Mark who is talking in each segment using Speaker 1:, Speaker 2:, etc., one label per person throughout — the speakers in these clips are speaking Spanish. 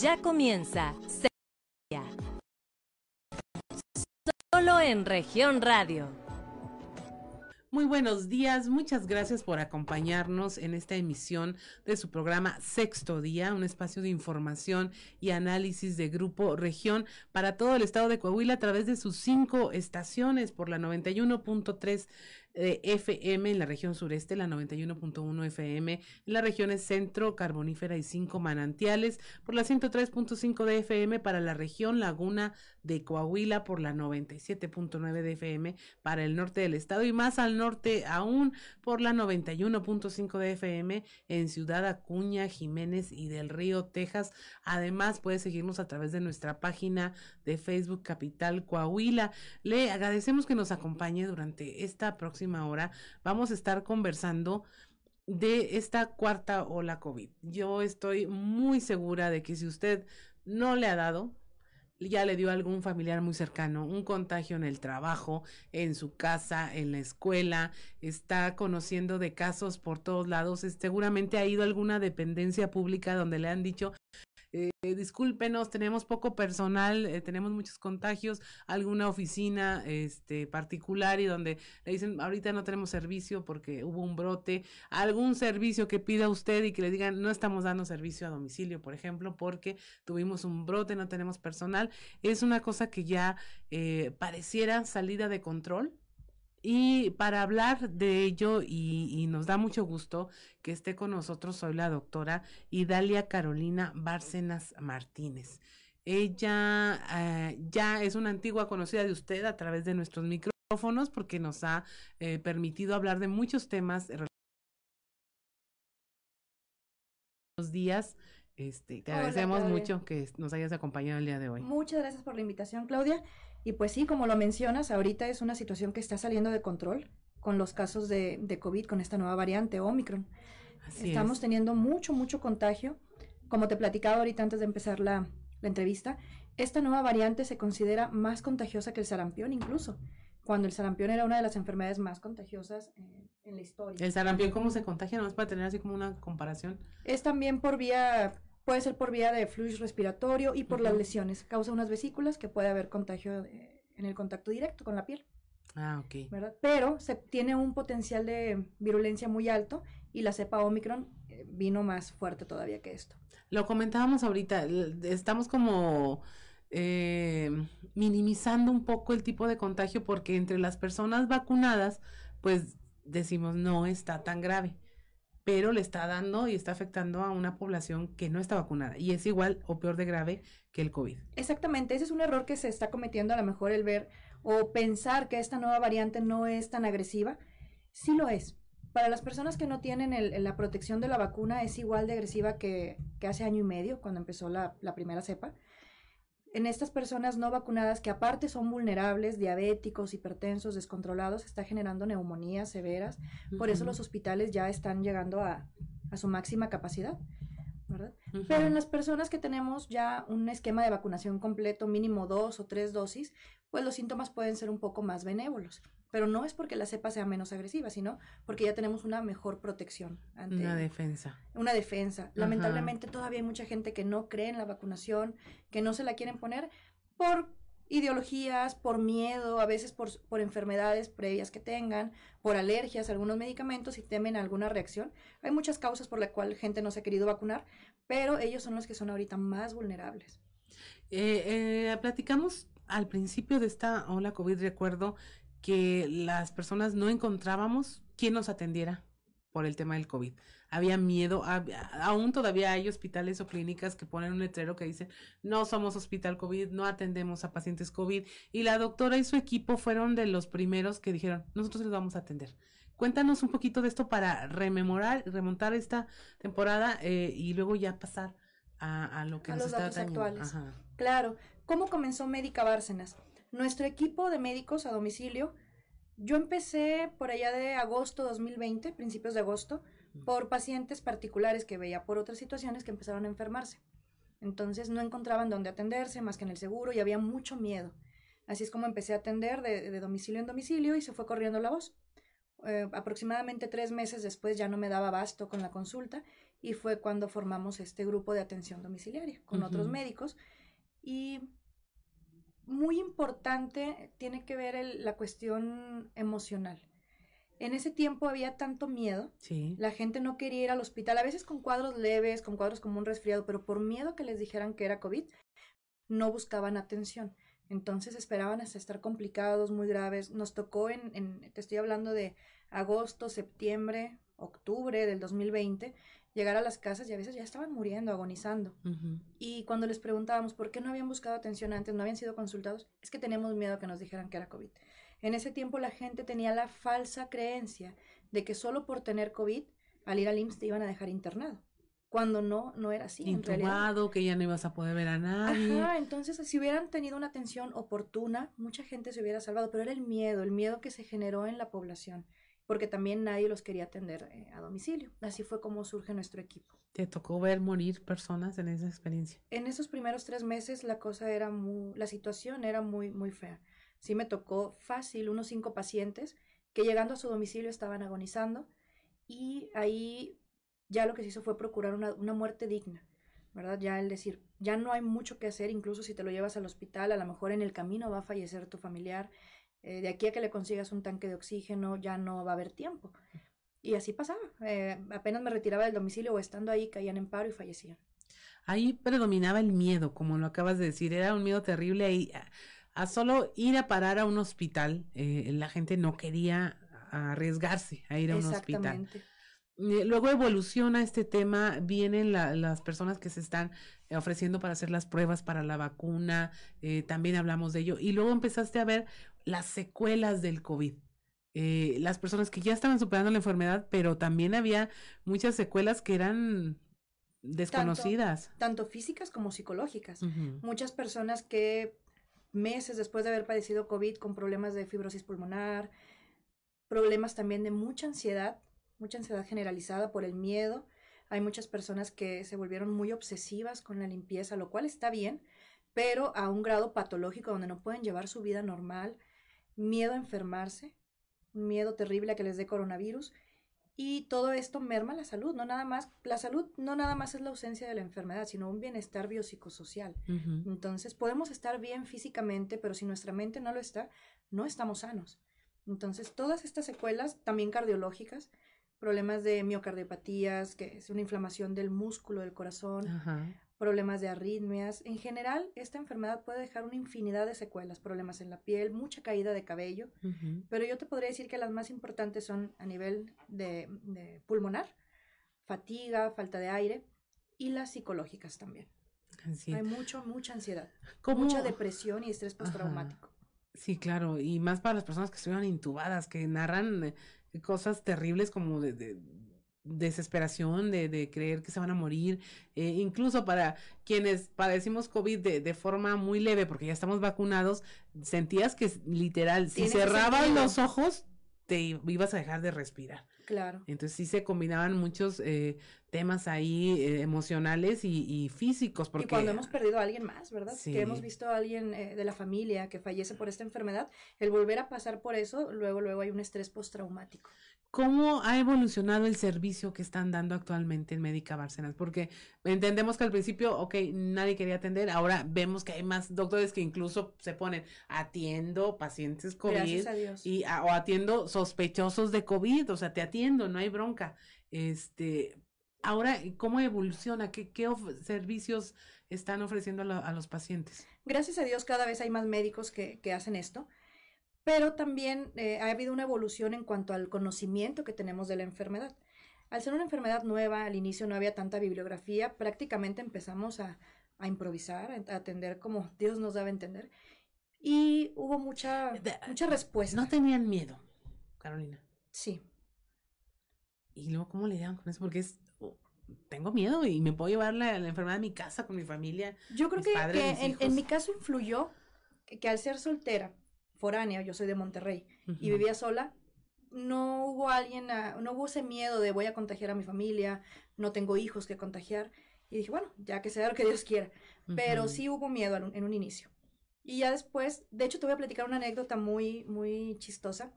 Speaker 1: Ya comienza Solo en región radio.
Speaker 2: Muy buenos días, muchas gracias por acompañarnos en esta emisión de su programa Sexto Día, un espacio de información y análisis de Grupo Región para todo el estado de Coahuila a través de sus cinco estaciones por la 91.3 de FM en la región sureste, la 91.1 FM en las regiones centro, carbonífera y cinco manantiales, por la 103.5 de FM para la región Laguna de Coahuila, por la 97.9 de FM para el norte del estado y más al norte aún por la 91.5 de FM en Ciudad Acuña, Jiménez y del Río, Texas. Además, puede seguirnos a través de nuestra página de Facebook Capital Coahuila. Le agradecemos que nos acompañe durante esta próxima hora vamos a estar conversando de esta cuarta ola COVID. Yo estoy muy segura de que si usted no le ha dado, ya le dio a algún familiar muy cercano un contagio en el trabajo, en su casa, en la escuela, está conociendo de casos por todos lados, seguramente ha ido a alguna dependencia pública donde le han dicho eh, discúlpenos, tenemos poco personal, eh, tenemos muchos contagios, alguna oficina este, particular y donde le dicen, ahorita no tenemos servicio porque hubo un brote, algún servicio que pida usted y que le digan, no estamos dando servicio a domicilio, por ejemplo, porque tuvimos un brote, no tenemos personal, es una cosa que ya eh, pareciera salida de control y para hablar de ello, y, nos da mucho gusto que esté con nosotros, soy la doctora Idalia Carolina Bárcenas Martínez. Ella eh, ya es una antigua conocida de usted a través de nuestros micrófonos porque nos ha eh, permitido hablar de muchos temas. Buenos días. Este, te agradecemos mucho que nos hayas acompañado el día de hoy.
Speaker 3: Muchas gracias por la invitación, Claudia. Y pues sí, como lo mencionas, ahorita es una situación que está saliendo de control con los casos de, de COVID, con esta nueva variante Omicron. Estamos teniendo mucho, mucho contagio. Como te platicaba ahorita antes de empezar la, la entrevista, esta nueva variante se considera más contagiosa que el sarampión incluso, cuando el sarampión era una de las enfermedades más contagiosas en la historia.
Speaker 2: ¿El sarampión cómo se contagia? ¿No es para tener así como una comparación?
Speaker 3: Es también por vía Puede ser por vía de flujo respiratorio y por las lesiones. Causa unas vesículas que puede haber contagio en el contacto directo con la piel.
Speaker 2: Ah, ok.
Speaker 3: ¿verdad? Pero se tiene un potencial de virulencia muy alto y la cepa Omicron eh, vino más fuerte todavía que esto.
Speaker 2: Lo comentábamos ahorita, estamos como eh, minimizando un poco el tipo de contagio porque entre las personas vacunadas, pues decimos no está tan grave pero le está dando y está afectando a una población que no está vacunada y es igual o peor de grave que el COVID.
Speaker 3: Exactamente, ese es un error que se está cometiendo a lo mejor el ver o pensar que esta nueva variante no es tan agresiva. Sí lo es. Para las personas que no tienen la protección de la vacuna es igual de agresiva que, hace año y medio, cuando empezó la, la primera cepa en estas personas no vacunadas que aparte son vulnerables, diabéticos, hipertensos, descontrolados, está generando neumonías severas. Por eso los hospitales ya están llegando a, a su máxima capacidad. Pero en las personas que tenemos ya un esquema de vacunación completo, mínimo dos o tres dosis, pues los síntomas pueden ser un poco más benévolos. Pero no es porque la cepa sea menos agresiva, sino porque ya tenemos una mejor protección.
Speaker 2: Ante una defensa.
Speaker 3: Una defensa. Lamentablemente todavía hay mucha gente que no cree en la vacunación, que no se la quieren poner por ideologías, por miedo, a veces por, por, enfermedades previas que tengan, por alergias a algunos medicamentos y temen alguna reacción. Hay muchas causas por las cuales gente no se ha querido vacunar, pero ellos son los que son ahorita más vulnerables.
Speaker 2: Eh, eh, platicamos al principio de esta ola COVID, recuerdo que las personas no encontrábamos quién nos atendiera por el tema del COVID. Había miedo, aún todavía hay hospitales o clínicas que ponen un letrero que dice, no somos hospital COVID, no atendemos a pacientes COVID. Y la doctora y su equipo fueron de los primeros que dijeron, nosotros les vamos a atender. Cuéntanos un poquito de esto para rememorar, remontar esta temporada eh, y luego ya pasar a, lo que nos
Speaker 3: los está datos actuales. Claro. ¿Cómo comenzó Médica Bárcenas? Nuestro equipo de médicos a domicilio, yo empecé por allá de agosto 2020, principios de agosto, por pacientes particulares que veía por otras situaciones que empezaron a enfermarse. Entonces no encontraban dónde atenderse más que en el seguro y había mucho miedo. Así es como empecé a atender de, domicilio en domicilio y se fue corriendo la voz. Eh, aproximadamente tres meses después ya no me daba abasto con la consulta y fue cuando formamos este grupo de atención domiciliaria con otros médicos y muy importante tiene que ver el- la cuestión emocional. En ese tiempo había tanto miedo,
Speaker 2: Sí.
Speaker 3: la gente no quería ir al hospital, a veces con cuadros leves, con cuadros como un resfriado, pero por miedo que les dijeran que era COVID, no buscaban atención. Entonces esperaban hasta estar complicados, muy graves. Nos tocó en, en- te estoy hablando de agosto, septiembre, octubre del 2020, llegar a las casas y a veces ya estaban muriendo, agonizando. Y cuando les preguntábamos por qué no habían buscado atención antes, no habían sido consultados, es que teníamos miedo a que nos dijeran que era COVID. En ese tiempo la gente tenía la falsa creencia de que solo por tener COVID, al ir al IMSS te iban a dejar internado, cuando no, no era así. en.
Speaker 2: Intubado, que ya no ibas a poder ver a nadie.
Speaker 3: Ajá, entonces si hubieran tenido una atención oportuna, mucha gente se hubiera salvado, pero era el miedo, el miedo que se generó en la población, porque también nadie los quería atender eh, a domicilio. Así fue como surge nuestro equipo.
Speaker 2: ¿Te tocó ver morir personas en esa experiencia?
Speaker 3: En esos primeros tres meses la cosa era muy, la situación era muy, muy fea. Sí me tocó fácil unos cinco pacientes que llegando a su domicilio estaban agonizando y ahí ya lo que se hizo fue procurar una, una muerte digna, ¿verdad? Ya el decir, ya no hay mucho que hacer, incluso si te lo llevas al hospital, a lo mejor en el camino va a fallecer tu familiar, eh, de aquí a que le consigas un tanque de oxígeno ya no va a haber tiempo. Y así pasaba, eh, apenas me retiraba del domicilio o estando ahí caían en paro y fallecían.
Speaker 2: Ahí predominaba el miedo, como lo acabas de decir, era un miedo terrible y a, a solo ir a parar a un hospital, eh, la gente no quería arriesgarse a ir a un hospital.
Speaker 3: Exactamente.
Speaker 2: Luego evoluciona este tema, vienen la- las personas que se están ofreciendo para hacer las pruebas para la vacuna, eh, también hablamos de ello, y luego empezaste a ver las secuelas del COVID. Eh, las personas que ya estaban superando la enfermedad, pero también había muchas secuelas que eran desconocidas.
Speaker 3: tanto físicas como psicológicas. Muchas personas que meses después de haber padecido COVID con problemas de fibrosis pulmonar, problemas también de mucha ansiedad, mucha ansiedad generalizada por el miedo. Hay muchas personas que se volvieron muy obsesivas con la limpieza, lo cual está bien, pero a un grado patológico donde no pueden llevar su vida normal, miedo a enfermarse, un miedo terrible a que les dé coronavirus y todo esto merma la salud, no nada más, la salud no nada más es la ausencia de la enfermedad, sino un bienestar biopsicosocial.
Speaker 2: Ujú.
Speaker 3: Entonces, podemos estar bien físicamente, pero si nuestra mente no lo está, no estamos sanos. Entonces, todas estas secuelas, también cardiológicas, problemas de miocardiopatías, que es una inflamación del músculo del corazón,
Speaker 2: Ajá.
Speaker 3: Problemas de arritmias. En general, esta enfermedad puede dejar una infinidad de secuelas, problemas en la piel, mucha caída de cabello, pero yo te podría decir que las más importantes son a nivel de, de pulmonar, fatiga, falta de aire y las psicológicas también. Hay mucho, mucha ansiedad,
Speaker 2: ¿Cómo-
Speaker 3: mucha depresión y estrés postraumático.
Speaker 2: Sí, claro, y más para las personas que estuvieron intubadas, que narran eh, cosas terribles como de, de desesperación, de, de creer que se van a morir, eh, incluso para quienes padecimos COVID de, de forma muy leve, porque ya estamos vacunados, sentías que literal, si
Speaker 3: sentido.
Speaker 2: los ojos, te ibas a dejar de respirar.
Speaker 3: Claro.
Speaker 2: Entonces sí se combinaban muchos eh, temas ahí eh, emocionales y, y físicos, porque
Speaker 3: Y cuando hemos perdido a alguien más, ¿verdad?
Speaker 2: Sí.
Speaker 3: Que hemos visto a alguien eh, de la familia que fallece por esta enfermedad, el volver a pasar por eso, luego, luego hay un estrés postraumático.
Speaker 2: ¿Cómo ha evolucionado el servicio que están dando actualmente en Médica Bárcenas? Porque entendemos que al principio, ok, nadie quería atender, ahora vemos que hay más doctores que incluso se ponen atiendo pacientes COVID
Speaker 3: Gracias a Dios.
Speaker 2: y a- o atiendo sospechosos de COVID, o sea, te atiendo, no hay bronca. Este, ahora, ¿cómo evoluciona? ¿Qué, servicios están ofreciendo a, lo- a los pacientes?
Speaker 3: Gracias a Dios cada vez hay más médicos que, que hacen esto, pero también eh, ha habido una evolución en cuanto al conocimiento que tenemos de la enfermedad. Al ser una enfermedad nueva, al inicio no había tanta bibliografía, prácticamente empezamos a, a improvisar, a atender como Dios nos daba a entender, y hubo mucha,
Speaker 2: De-
Speaker 3: mucha respuesta.
Speaker 2: No tenían miedo, Carolina.
Speaker 3: Sí.
Speaker 2: Y luego, ¿cómo le dieron con eso? Porque es, tengo miedo y me puedo llevar la, la enfermedad a mi casa con mi familia.
Speaker 3: Yo creo
Speaker 2: Mis
Speaker 3: que,
Speaker 2: padres,
Speaker 3: que
Speaker 2: mis
Speaker 3: en, en mi caso influyó que, que al ser soltera, foránea, yo soy de Monterrey, y
Speaker 2: Ujú.
Speaker 3: vivía sola, no hubo alguien, a- no hubo ese miedo de voy a contagiar a mi familia, no tengo hijos que contagiar. Y dije, bueno, ya que sea lo que Dios quiera. Pero
Speaker 2: Ujú.
Speaker 3: sí hubo miedo en un, en un inicio. Y ya después, de hecho te voy a platicar una anécdota muy, muy chistosa.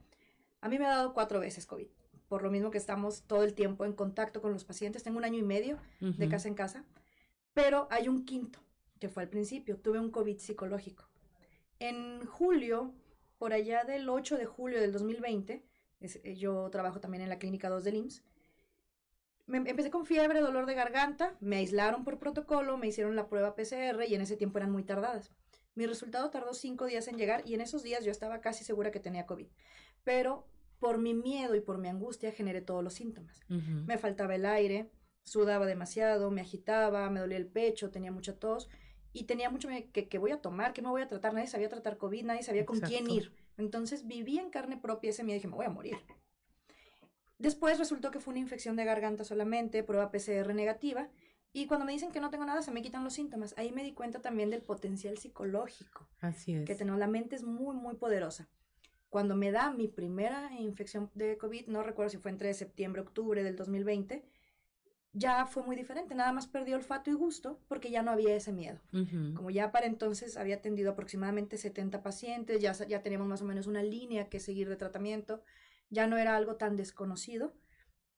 Speaker 3: A mí me ha dado cuatro veces COVID por lo mismo que estamos todo el tiempo en contacto con los pacientes. Tengo un año y medio de casa en casa, pero hay un quinto, que fue al principio. Tuve un COVID psicológico. En julio, por allá del 8 de julio del 2020, es- eh, yo trabajo también en la clínica 2 del IMSS, me empecé con fiebre, dolor de garganta, me aislaron por protocolo, me hicieron la prueba PCR y en ese tiempo eran muy tardadas. Mi resultado tardó cinco días en llegar y en esos días yo estaba casi segura que tenía COVID. Pero por mi miedo y por mi angustia generé todos los síntomas.
Speaker 2: Ujú.
Speaker 3: Me faltaba el aire, sudaba demasiado, me agitaba, me dolía el pecho, tenía mucha tos y tenía mucho miedo que, que voy a tomar, que me voy a tratar, nadie sabía tratar COVID, nadie sabía con quién
Speaker 2: Exacto.
Speaker 3: ir. Entonces viví en carne propia ese miedo y dije, me voy a morir. Después resultó que fue una infección de garganta solamente, prueba PCR negativa, y cuando me dicen que no tengo nada, se me quitan los síntomas. Ahí me di cuenta también del potencial psicológico
Speaker 2: Así es.
Speaker 3: que tenemos. La mente es muy, muy poderosa. Cuando me da mi primera infección de COVID, no recuerdo si fue entre septiembre octubre del 2020, ya fue muy diferente. Nada más perdí olfato y gusto porque ya no había ese miedo.
Speaker 2: Ujú.
Speaker 3: Como ya para entonces había atendido aproximadamente 70 pacientes, ya, ya teníamos más o menos una línea que seguir de tratamiento, ya no era algo tan desconocido.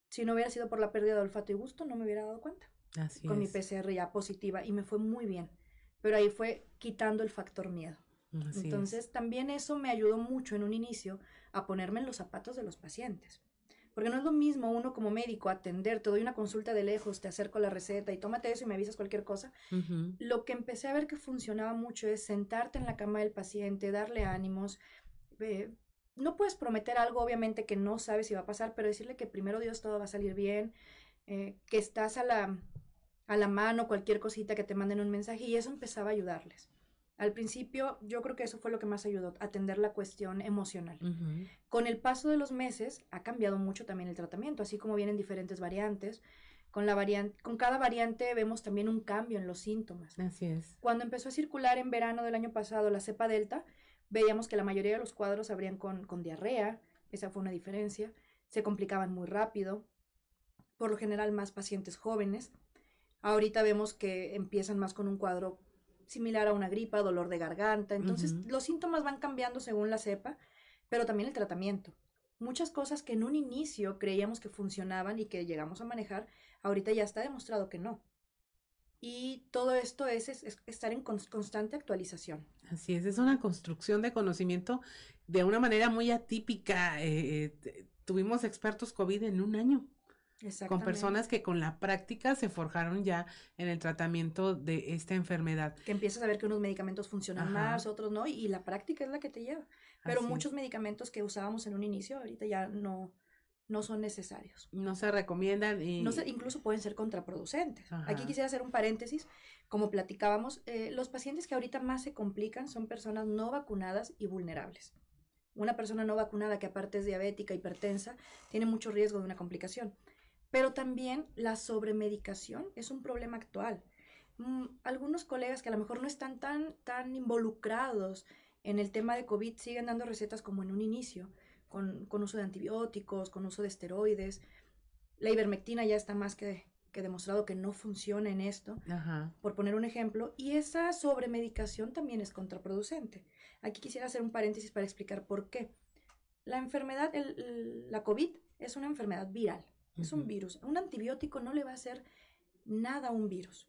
Speaker 3: Si no hubiera sido por la pérdida de olfato y gusto, no me hubiera dado cuenta.
Speaker 2: Así
Speaker 3: Con mi
Speaker 2: es.
Speaker 3: PCR ya positiva y me fue muy bien. Pero ahí fue quitando el factor miedo.
Speaker 2: Así es.
Speaker 3: Entonces, también eso me ayudó mucho en un inicio a ponerme en los zapatos de los pacientes. Porque no es lo mismo uno como médico atender, te doy una consulta de lejos, te acerco la receta y tómate eso y me avisas cualquier cosa. Lo que empecé a ver que funcionaba mucho es sentarte en la cama del paciente, darle ánimos. eh, no puedes prometer algo, obviamente, que no sabes si va a pasar, pero decirle que primero Dios todo va a salir bien, eh, que estás a la, a la mano, cualquier cosita que te manden un mensaje, y eso empezaba a ayudarles. Al principio, yo creo que eso fue lo que más ayudó, atender la cuestión emocional. Con el paso de los meses ha cambiado mucho también el tratamiento, así como vienen diferentes variantes. Con, la variante, con cada variante vemos también un cambio en los síntomas.
Speaker 2: Así es.
Speaker 3: Cuando empezó a circular en verano del año pasado la cepa delta, veíamos que la mayoría de los cuadros abrían con, con diarrea, esa fue una diferencia, se complicaban muy rápido, por lo general más pacientes jóvenes. Ahorita vemos que empiezan más con un cuadro similar a una gripa, dolor de garganta, entonces los síntomas van cambiando según la cepa, pero también el tratamiento. Muchas cosas que en un inicio creíamos que funcionaban y que llegamos a manejar, ahorita ya está demostrado que no. Y todo esto es, es- es estar en cons- constante actualización.
Speaker 2: Así es, es una construcción de conocimiento de una manera muy atípica. eh, eh, tuvimos expertos COVID en un año, con personas que con la práctica se forjaron ya en el tratamiento de esta enfermedad.
Speaker 3: que empiezas a ver que unos medicamentos funcionan
Speaker 2: Ajá.
Speaker 3: más, otros no, y, y la práctica es la que te lleva. Pero
Speaker 2: Así es.
Speaker 3: muchos medicamentos que usábamos en un inicio ahorita ya no, no son necesarios.
Speaker 2: no se recomiendan y
Speaker 3: No sé, incluso pueden ser contraproducentes. Aquí
Speaker 2: Ajá.
Speaker 3: quisiera hacer un paréntesis. Como platicábamos, eh, los pacientes que ahorita más se complican son personas no vacunadas y vulnerables. Una persona no vacunada que aparte es diabética, hipertensa, tiene mucho riesgo de una complicación. Pero también la sobremedicación es un problema actual. Mm, algunos colegas que a lo mejor no están tan, tan involucrados en el tema de COVID siguen dando recetas como en un inicio, con, con uso de antibióticos, con uso de esteroides. La ivermectina ya está más que, que demostrado que no funciona en esto,
Speaker 2: Ajá.
Speaker 3: por poner un ejemplo, y esa sobremedicación también es contraproducente. Aquí quisiera hacer un paréntesis para explicar por qué. La enfermedad, el- el- la COVID, es una enfermedad viral, es un virus. Un antibiótico no le va a hacer nada a un virus,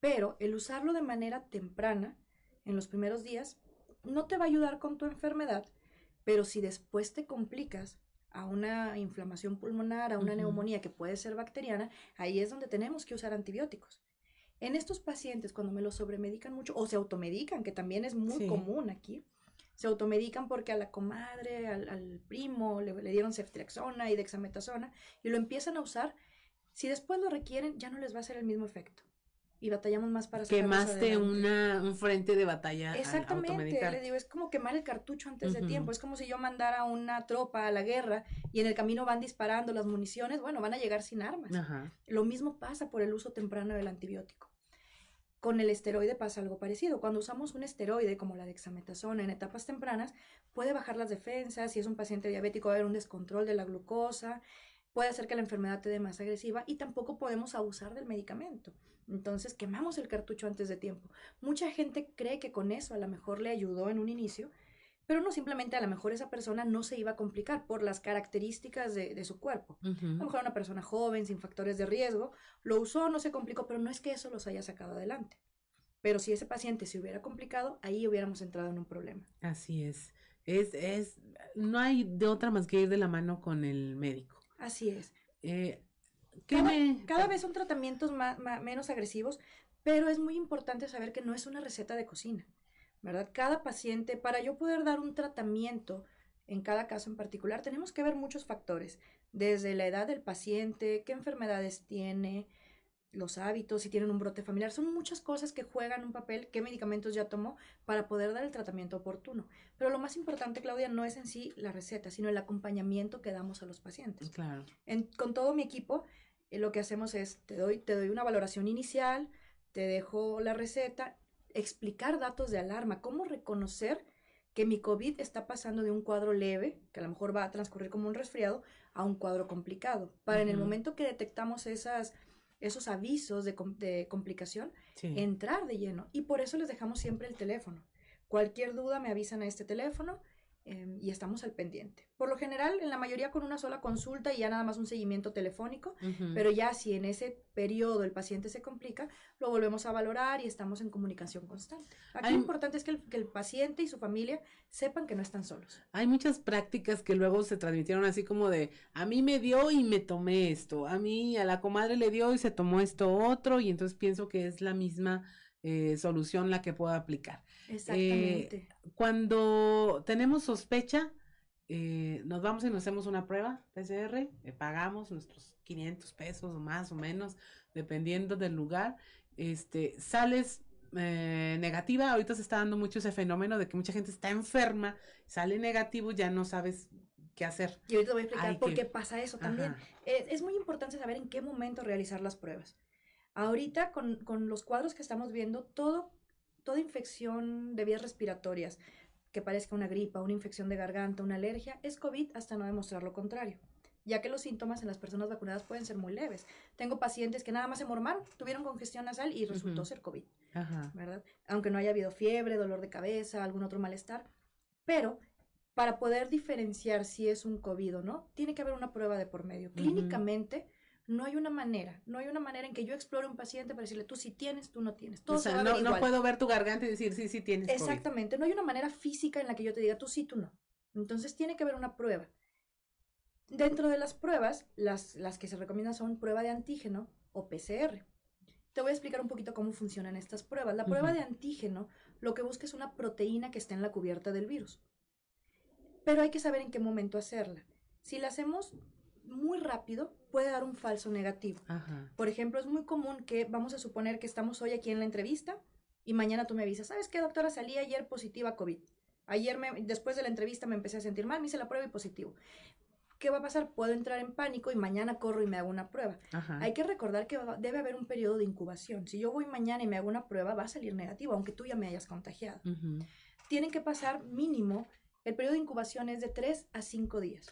Speaker 3: pero el usarlo de manera temprana, en los primeros días, no te va a ayudar con tu enfermedad, pero si después te complicas a una inflamación pulmonar, a una neumonía que puede ser bacteriana, ahí es donde tenemos que usar antibióticos. En estos pacientes, cuando me los sobremedican mucho o se automedican, que también es muy
Speaker 2: Sí.
Speaker 3: común aquí, se automedican porque a la comadre, al, al primo, le, le dieron ceftriaxona y dexametasona y lo empiezan a usar. Si después lo requieren, ya no les va a hacer el mismo efecto. Y batallamos más para
Speaker 2: Quemaste una, un frente de batalla al
Speaker 3: Exactamente, le digo, es como quemar el cartucho antes de tiempo, es como si yo mandara una tropa a la guerra y en el camino van disparando las municiones, bueno, van a llegar sin armas. Lo mismo pasa por el uso temprano del antibiótico. Con el esteroide pasa algo parecido. Cuando usamos un esteroide como la dexametasona en etapas tempranas, puede bajar las defensas, si es un paciente diabético va a haber un descontrol de la glucosa, puede hacer que la enfermedad te dé más agresiva y tampoco podemos abusar del medicamento. Entonces quemamos el cartucho antes de tiempo. Mucha gente cree que con eso a lo mejor le ayudó en un inicio, pero no simplemente a lo mejor esa persona no se iba a complicar por las características de, de su cuerpo. A lo mejor una persona joven, sin factores de riesgo, lo usó, no se complicó, pero no es que eso los haya sacado adelante. Pero si ese paciente se hubiera complicado, ahí hubiéramos entrado en un problema.
Speaker 2: Así es. Es, es, no hay de otra más que ir de la mano con el médico.
Speaker 3: Así es.
Speaker 2: Eh,
Speaker 3: cada, cada, vez son tratamientos más, menos agresivos, pero es muy importante saber que no es una receta de cocina. ¿Verdad? Cada paciente, para yo poder dar un tratamiento en cada caso en particular, tenemos que ver muchos factores, desde la edad del paciente, qué enfermedades tiene, los hábitos, si tienen un brote familiar, son muchas cosas que juegan un papel, qué medicamentos ya tomó para poder dar el tratamiento oportuno. Pero lo más importante, Claudia, no es en sí la receta, sino el acompañamiento que damos a los pacientes.
Speaker 2: Claro.
Speaker 3: con todo mi equipo, eh, lo que hacemos es, te doy, te doy una valoración inicial, te dejo la receta explicar datos de alarma, cómo reconocer que mi COVID está pasando de un cuadro leve, que a lo mejor va a transcurrir como un resfriado, a un cuadro complicado. Para en el momento que detectamos esas, esos avisos de, de complicación, entrar de lleno. Y por eso les dejamos siempre el teléfono. Cualquier duda me avisan a este teléfono Em, y estamos al pendiente. Por lo general, en la mayoría con una sola consulta y ya nada más un seguimiento telefónico, pero ya si en ese periodo el paciente se complica, lo volvemos a valorar y estamos en comunicación constante. Aquí lo importante es que el, que el, paciente y su familia sepan que no están solos.
Speaker 2: Hay muchas prácticas que luego se transmitieron así como de, a mí me dio y me tomé esto, a mí a la comadre le dio y se tomó esto otro, y entonces pienso que es la misma eh, solución la que pueda aplicar.
Speaker 3: Exactamente.
Speaker 2: Eh, cuando tenemos sospecha, eh, nos vamos y nos hacemos una prueba PCR, pagamos nuestros 500 pesos más o menos, dependiendo del lugar. Este, sales negativa, ahorita se está dando mucho ese fenómeno de que mucha gente está enferma, sale negativo, ya no sabes qué hacer.
Speaker 3: Y ahorita voy a explicar por qué pasa eso también. es muy importante saber en qué momento realizar las pruebas. Ahorita con, con los cuadros que estamos viendo, todo, toda infección de vías respiratorias, que parezca una gripa, una infección de garganta, una alergia, es COVID hasta no demostrar lo contrario, ya que los síntomas en las personas vacunadas pueden ser muy leves. Tengo pacientes que nada más se mormaron, tuvieron congestión nasal y resultó ser COVID, ¿verdad? Aunque no haya habido fiebre, dolor de cabeza, algún otro malestar, pero para poder diferenciar si es un COVID o no, tiene que haber una prueba de por medio. Clínicamente, no hay una manera, no hay una manera en que yo explore un paciente para decirle, tú sí tienes, tú no tienes.
Speaker 2: Todo o sea, no, no puedo ver tu garganta y decir, sí, sí tienes.
Speaker 3: Exactamente, no hay una manera física en la que yo te diga, tú sí, tú no. Entonces tiene que haber una prueba. Dentro de las pruebas, las, las que se recomiendan son prueba de antígeno o PCR. Te voy a explicar un poquito cómo funcionan estas pruebas. La prueba de antígeno lo que busca es una proteína que esté en la cubierta del virus. Pero hay que saber en qué momento hacerla. Si la hacemos muy rápido puede dar un falso negativo. Por ejemplo, es muy común que vamos a suponer que estamos hoy aquí en la entrevista y mañana tú me avisas, ¿sabes qué, doctora? Salí ayer positiva a COVID. Ayer, me, después de la entrevista, me empecé a sentir mal, me hice la prueba y positivo. ¿Qué va a pasar? Puedo entrar en pánico y mañana corro y me hago una prueba. Hay que recordar que debe haber un periodo de incubación. Si yo voy mañana y me hago una prueba, va a salir negativo, aunque tú ya me hayas contagiado. Tienen que pasar mínimo, el periodo de incubación es de 3 a 5 días.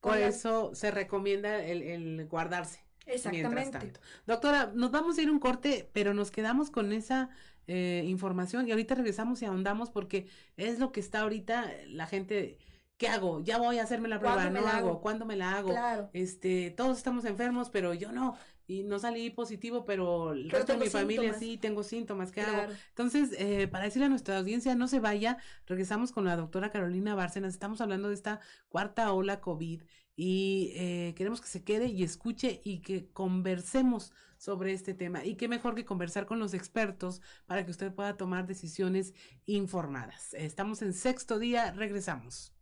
Speaker 2: Por eso se recomienda el, guardarse.
Speaker 3: Exactamente.
Speaker 2: Tanto. Doctora, nos vamos a ir un corte, pero nos quedamos con esa eh, información y ahorita regresamos y ahondamos porque es lo que está ahorita la gente. ¿Qué hago? Ya voy a hacerme la prueba, no hago? ¿Cuándo me la hago?
Speaker 3: Claro.
Speaker 2: Este, todos estamos enfermos, pero yo no y no salí positivo, pero el resto de mi familia sí tengo síntomas, ¿qué hago? Entonces, eh, para decirle a nuestra audiencia, no se vaya, regresamos con la doctora Carolina Bárcenas, estamos hablando de esta cuarta ola COVID y eh, queremos que se quede y escuche y que conversemos sobre este tema. Y qué mejor que conversar con los expertos para que usted pueda tomar decisiones informadas. Estamos en sexto día, regresamos.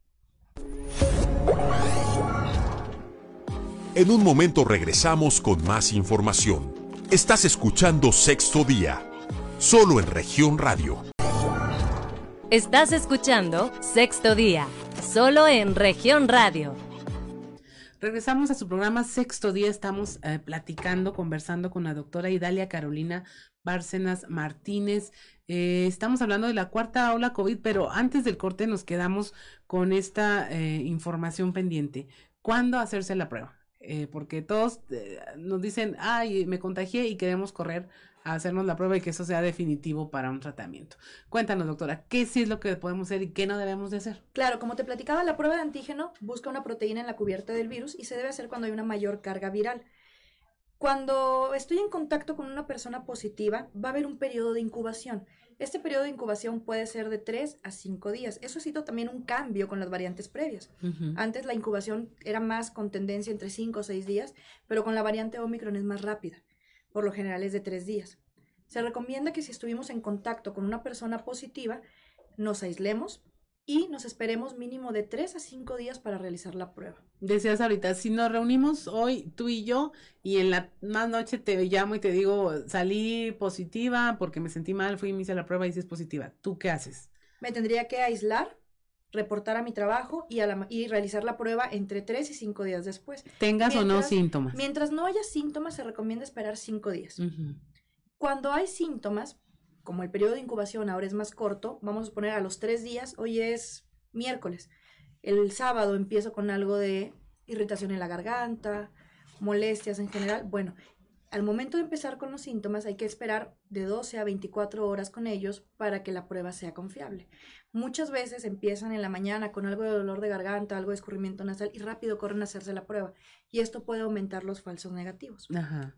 Speaker 4: En un momento regresamos con más información. Estás escuchando Sexto Día, solo en región radio.
Speaker 1: Estás escuchando Sexto Día, solo en región radio.
Speaker 2: Regresamos a su programa Sexto Día. Estamos eh, platicando, conversando con la doctora Idalia Carolina Bárcenas Martínez. Eh, estamos hablando de la cuarta ola COVID, pero antes del corte nos quedamos con esta eh, información pendiente. ¿Cuándo hacerse la prueba? Eh, porque todos eh, nos dicen, ay, me contagié y queremos correr a hacernos la prueba y que eso sea definitivo para un tratamiento. Cuéntanos, doctora, ¿qué sí es lo que podemos hacer y qué no debemos de hacer?
Speaker 3: Claro, como te platicaba, la prueba de antígeno busca una proteína en la cubierta del virus y se debe hacer cuando hay una mayor carga viral. Cuando estoy en contacto con una persona positiva, va a haber un periodo de incubación. Este periodo de incubación puede ser de 3 a 5 días. Eso ha sido también un cambio con las variantes previas. Antes la incubación era más con tendencia entre 5 o 6 días, pero con la variante Omicron es más rápida. Por lo general es de 3 días. Se recomienda que si estuvimos en contacto con una persona positiva, nos aislemos, y nos esperemos mínimo de 3 a 5 días para realizar la prueba.
Speaker 2: Decías ahorita, si nos reunimos hoy tú y yo y en la más noche te llamo y te digo, salí positiva porque me sentí mal, fui y me hice la prueba y dices positiva, ¿tú qué haces?
Speaker 3: Me tendría que aislar, reportar a mi trabajo y, a y realizar la prueba entre 3 y 5 días después.
Speaker 2: Tengas o no síntomas.
Speaker 3: Mientras no haya síntomas, se recomienda esperar 5 días. Cuando hay síntomas, como el periodo de incubación ahora es más corto, vamos a poner a los tres días, hoy es miércoles. El sábado empiezo con algo de irritación en la garganta, molestias en general. Bueno, al momento de empezar con los síntomas hay que esperar de 12 a 24 horas con ellos para que la prueba sea confiable. Muchas veces empiezan en la mañana con algo de dolor de garganta, algo de escurrimiento nasal y rápido corren a hacerse la prueba. Y esto puede aumentar los falsos negativos.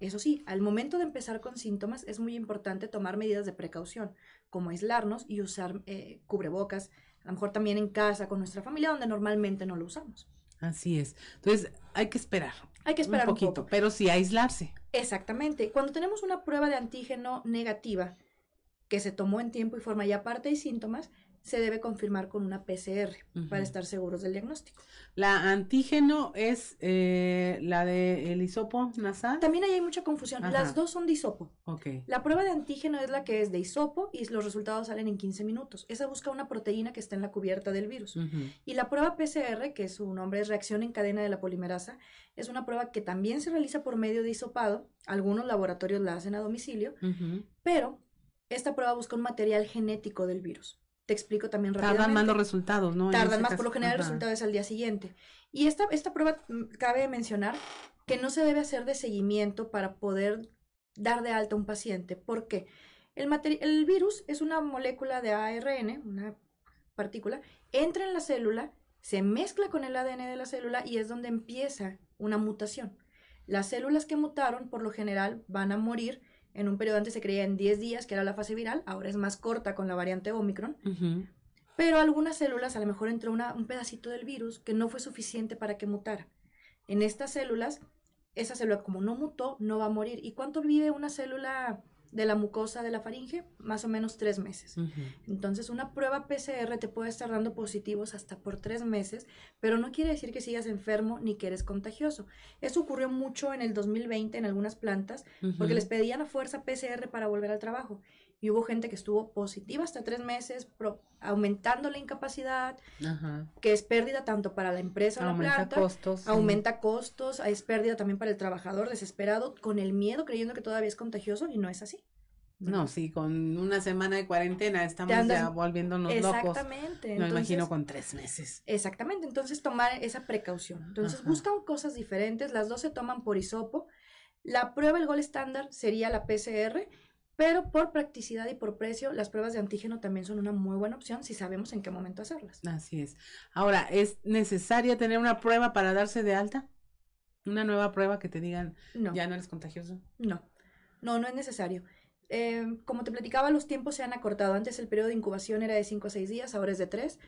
Speaker 3: Eso sí, al momento de empezar con síntomas es muy importante tomar medidas de precaución, como aislarnos y usar eh, cubrebocas, a lo mejor también en casa con nuestra familia donde normalmente no lo usamos.
Speaker 2: Así es. Entonces, hay que esperar.
Speaker 3: Hay que esperar un, poquito,
Speaker 2: pero sí aislarse.
Speaker 3: Exactamente. Cuando tenemos una prueba de antígeno negativa que se tomó en tiempo y forma y aparte hay síntomas, se debe confirmar con una PCR para estar seguros del diagnóstico.
Speaker 2: La antígeno es eh, la de el hisopo nasal.
Speaker 3: También ahí hay mucha confusión. Las dos son de hisopo.
Speaker 2: Okay.
Speaker 3: La prueba de antígeno es la que es de hisopo y los resultados salen en 15 minutos. Esa busca una proteína que está en la cubierta del virus. Y la prueba PCR, que su nombre es reacción en cadena de la polimerasa, es una prueba que también se realiza por medio de hisopado. Algunos laboratorios la hacen a domicilio, pero esta prueba busca un material genético del virus. Te explico también rápidamente.
Speaker 2: Tardan más los resultados, ¿no?
Speaker 3: Tardan más, por lo general el resultado es al día siguiente. Y esta, esta prueba, mm, cabe mencionar que no se debe hacer de seguimiento para poder dar de alta a un paciente. ¿Por qué? El, el virus es una molécula de ARN, una partícula, entra en la célula, se mezcla con el ADN de la célula y es donde empieza una mutación. Las células que mutaron, por lo general, van a morir en un periodo antes se creía en 10 días, que era la fase viral, ahora es más corta con la variante Omicron. Pero algunas células, a lo mejor entró una, un pedacito del virus que no fue suficiente para que mutara. En estas células, esa célula como no mutó, no va a morir. ¿Y cuánto vive una célula de la mucosa de la faringe, más o menos tres meses. Entonces, una prueba PCR te puede estar dando positivos hasta por tres meses, pero no quiere decir que sigas enfermo ni que eres contagioso. Eso ocurrió mucho en el 2020 en algunas plantas, porque les pedían a fuerza PCR para volver al trabajo. Y hubo gente que estuvo positiva hasta tres meses, aumentando la incapacidad, que es pérdida tanto para la empresa o la planta.
Speaker 2: Costos,
Speaker 3: aumenta costos, es pérdida también para el trabajador desesperado, con el miedo, creyendo que todavía es contagioso y no es así.
Speaker 2: No, sí, con una semana de cuarentena estamos ya volviéndonos locos.
Speaker 3: Exactamente.
Speaker 2: No imagino con tres meses.
Speaker 3: Exactamente, entonces tomar esa precaución. Entonces buscan cosas diferentes, las dos se toman por hisopo. La prueba, el gol estándar sería la PCR pero por practicidad y por precio, las pruebas de antígeno también son una muy buena opción si sabemos en qué momento hacerlas.
Speaker 2: Así es. Ahora, ¿es necesaria tener una prueba para darse de alta? ¿Una nueva prueba que te digan ya no eres contagioso?
Speaker 3: No, no, no es necesario. Eh, como te platicaba, los tiempos se han acortado. Antes el periodo de incubación era de 5 a 6 días, ahora es de 3.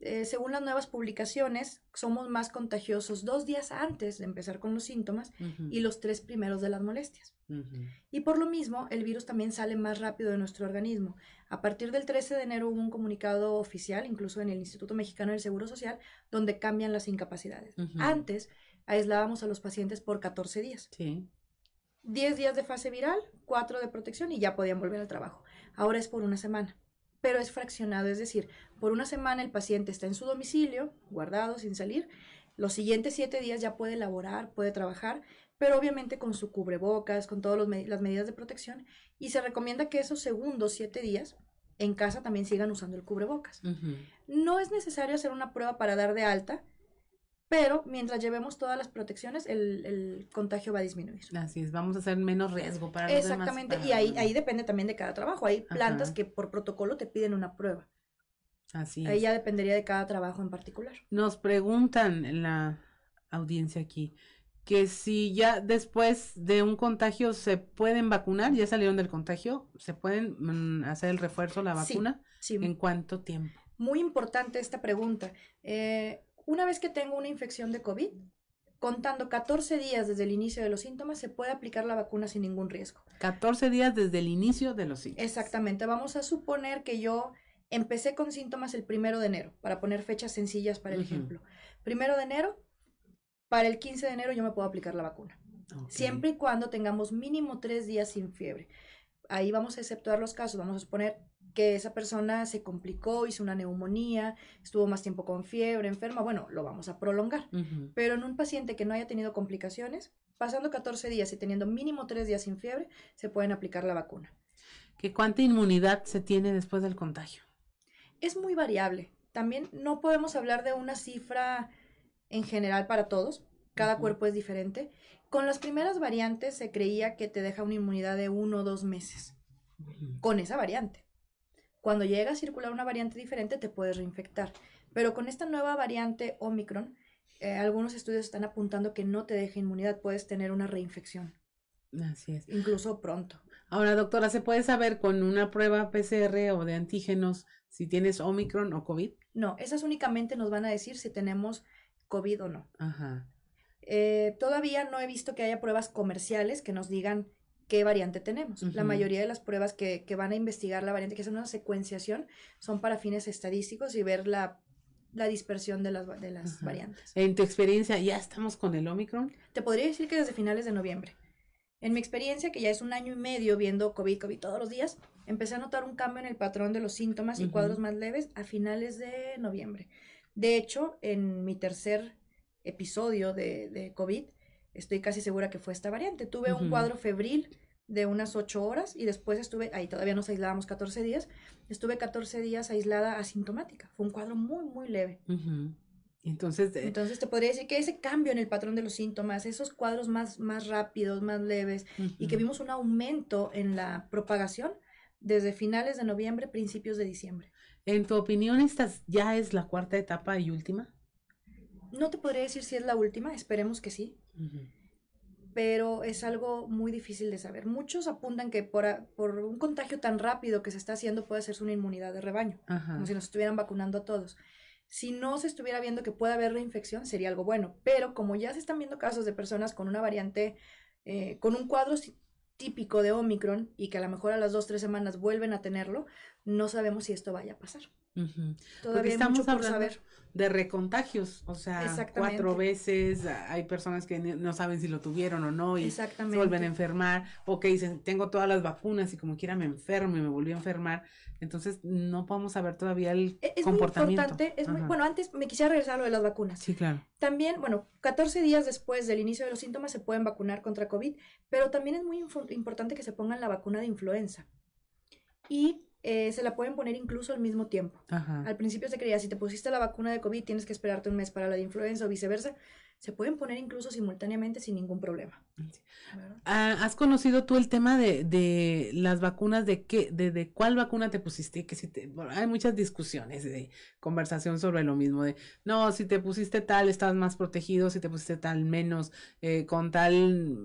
Speaker 3: Eh, según las nuevas publicaciones, somos más contagiosos dos días antes de empezar con los síntomas y los tres primeros de las molestias. Y por lo mismo, el virus también sale más rápido de nuestro organismo. A partir del 13 de enero hubo un comunicado oficial, incluso en el Instituto Mexicano del Seguro Social, donde cambian las incapacidades. Antes aislábamos a los pacientes por 14 días.
Speaker 2: Sí.
Speaker 3: 10 días de fase viral, 4 de protección y ya podían volver al trabajo. Ahora es por una semana pero es fraccionado, es decir, por una semana el paciente está en su domicilio, guardado, sin salir, los siguientes siete días ya puede laborar, puede trabajar, pero obviamente con su cubrebocas, con todas las medidas de protección, y se recomienda que esos segundos siete días en casa también sigan usando el cubrebocas. No es necesario hacer una prueba para dar de alta, pero mientras llevemos todas las protecciones, el, el contagio va a disminuir.
Speaker 2: Así es, vamos a hacer menos riesgo para los demás,
Speaker 3: Exactamente,
Speaker 2: para
Speaker 3: y ahí,
Speaker 2: los
Speaker 3: ahí
Speaker 2: demás.
Speaker 3: depende también de cada trabajo. Hay plantas
Speaker 2: Ajá.
Speaker 3: que por protocolo te piden una prueba.
Speaker 2: Así
Speaker 3: Ahí
Speaker 2: es.
Speaker 3: ya dependería de cada trabajo en particular.
Speaker 2: Nos preguntan en la audiencia aquí que si ya después de un contagio se pueden vacunar, ya salieron del contagio, se pueden mm, hacer el refuerzo, la
Speaker 3: Sí,
Speaker 2: vacuna,
Speaker 3: Sí,
Speaker 2: ¿en cuánto tiempo?
Speaker 3: muy importante esta pregunta. Eh, una vez que tengo una infección de COVID, contando 14 días desde el inicio de los síntomas, se puede aplicar la vacuna sin ningún riesgo.
Speaker 2: 14 días desde el inicio de los síntomas.
Speaker 3: Exactamente. Vamos a suponer que yo empecé con síntomas el primero de enero, para poner fechas sencillas para el ejemplo. Primero de enero, para el 15 de enero yo me puedo aplicar la vacuna. Siempre y cuando tengamos mínimo tres días sin fiebre. Ahí vamos a exceptuar los casos. Vamos a suponer que esa persona se complicó, hizo una neumonía, estuvo más tiempo con fiebre, enferma. Bueno, lo vamos a prolongar. Pero en un paciente que no haya tenido complicaciones, pasando 14 días y teniendo mínimo tres días sin fiebre, se pueden aplicar la vacuna.
Speaker 2: ¿Que ¿Cuánta inmunidad se tiene después del contagio?
Speaker 3: Es muy variable. También no podemos hablar de una cifra en general para todos. Cada cuerpo es diferente. Con las primeras variantes se creía que te deja una inmunidad de uno o dos meses con esa variante. Cuando llega a circular una variante diferente te puedes reinfectar. Pero con esta nueva variante Omicron, eh, algunos estudios están apuntando que no te deja inmunidad, puedes tener una reinfección,
Speaker 2: Así es.
Speaker 3: incluso pronto.
Speaker 2: Ahora, doctora, ¿se puede saber con una prueba PCR o de antígenos si tienes Omicron o COVID?
Speaker 3: No, esas únicamente nos van a decir si tenemos COVID o no.
Speaker 2: Ajá.
Speaker 3: Eh, todavía no he visto que haya pruebas comerciales que nos digan qué variante tenemos. La mayoría de las pruebas que, que van a investigar la variante, que es una secuenciación, son para fines estadísticos y ver la, la dispersión de las, de las variantes.
Speaker 2: En tu experiencia, ¿ya estamos con el Omicron?
Speaker 3: Te podría decir que desde finales de noviembre. En mi experiencia, que ya es un año y medio viendo COVID, COVID todos los días, empecé a notar un cambio en el patrón de los síntomas y cuadros más leves a finales de noviembre. De hecho, en mi tercer episodio de, de COVID, estoy casi segura que fue esta variante. Tuve un cuadro febril de unas 8 horas y después estuve, ahí todavía nos aislábamos 14 días, estuve 14 días aislada asintomática. Fue un cuadro muy, muy leve.
Speaker 2: Entonces, eh,
Speaker 3: Entonces te podría decir que ese cambio en el patrón de los síntomas, esos cuadros más, más rápidos, más leves, y que vimos un aumento en la propagación desde finales de noviembre, principios de diciembre.
Speaker 2: en tu opinión, esta ya es la cuarta etapa y última.
Speaker 3: No te podría decir si es la última, esperemos que sí, Pero es algo muy difícil de saber. Muchos apuntan que por, a- por un contagio tan rápido que se está haciendo puede hacerse una inmunidad de rebaño, como si nos estuvieran vacunando a todos. Si no se estuviera viendo que puede haber reinfección, sería algo bueno, pero como ya se están viendo casos de personas con una variante, eh, con un cuadro típico de Omicron y que a lo mejor a las dos, tres semanas vuelven a tenerlo, no sabemos si esto vaya a pasar. Todavía hay
Speaker 2: estamos
Speaker 3: mucho por
Speaker 2: hablando
Speaker 3: saber.
Speaker 2: de recontagios, o sea, cuatro veces, hay personas que no saben si lo tuvieron o no y se vuelven a enfermar, o que dicen, tengo todas las vacunas y como quiera me enfermo y me volví a enfermar, entonces no podemos saber todavía el
Speaker 3: E- Es muy
Speaker 2: comportamiento.
Speaker 3: importante, es muy, bueno, antes me quisiera regresar a lo de las vacunas.
Speaker 2: Sí, claro.
Speaker 3: También, bueno, 14 días después del inicio de los síntomas se pueden vacunar contra COVID, pero también es muy importante que se pongan la vacuna de influenza. Y eh, se la pueden poner incluso al mismo tiempo.
Speaker 2: Ajá.
Speaker 3: Al principio se creía, si te pusiste la vacuna de COVID, tienes que esperarte un mes para la de influenza o viceversa. Se pueden poner incluso simultáneamente sin ningún problema.
Speaker 2: Ah, ¿Has conocido tú el tema de, de las vacunas, de qué, de, de cuál vacuna te pusiste? Que si te, bueno, hay muchas discusiones de conversación sobre lo mismo, de no, si te pusiste tal, estás más protegido, si te pusiste tal, menos, eh, con tal,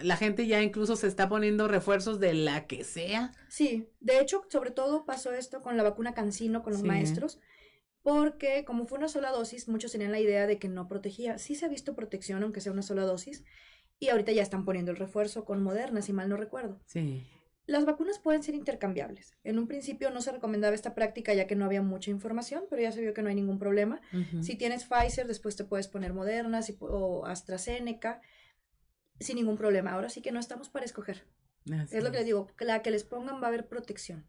Speaker 2: la gente ya incluso se está poniendo refuerzos de la que sea.
Speaker 3: Sí, de hecho, sobre todo pasó esto con la vacuna Cancino, con los
Speaker 2: Sí.
Speaker 3: maestros, porque como fue una sola dosis, muchos tenían la idea de que no protegía. Sí se ha visto protección, aunque sea una sola dosis, y ahorita ya están poniendo el refuerzo con Moderna, si mal no recuerdo.
Speaker 2: Sí.
Speaker 3: Las vacunas pueden ser intercambiables. En un principio no se recomendaba esta práctica ya que no había mucha información, pero ya se vio que no hay ningún problema. Si tienes Pfizer, después te puedes poner Moderna si o AstraZeneca, sin ningún problema. Ahora sí que no estamos para escoger.
Speaker 2: Así
Speaker 3: Es lo que
Speaker 2: es.
Speaker 3: les digo, la que les pongan va a haber protección.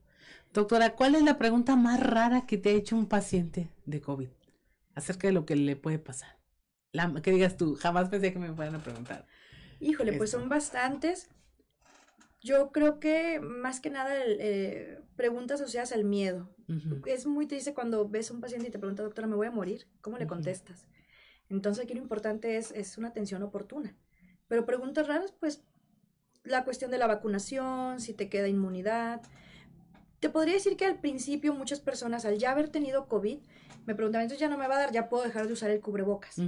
Speaker 2: Doctora, ¿cuál es la pregunta más rara que te ha hecho un paciente de COVID acerca de lo que le puede pasar? La, que digas tú, jamás pensé que me fueran a preguntar.
Speaker 3: Híjole, pues son bastantes. Yo creo que más que nada eh, preguntas asociadas al miedo. Es muy triste cuando ves a un paciente y te pregunta, doctora, ¿me voy a morir? ¿Cómo le contestas? Entonces aquí lo importante es, es una atención oportuna. Pero preguntas raras, pues la cuestión de la vacunación, si te queda inmunidad. Te podría decir que al principio muchas personas al ya haber tenido COVID me preguntaban, entonces ya no me va a dar, ya puedo dejar de usar el cubrebocas.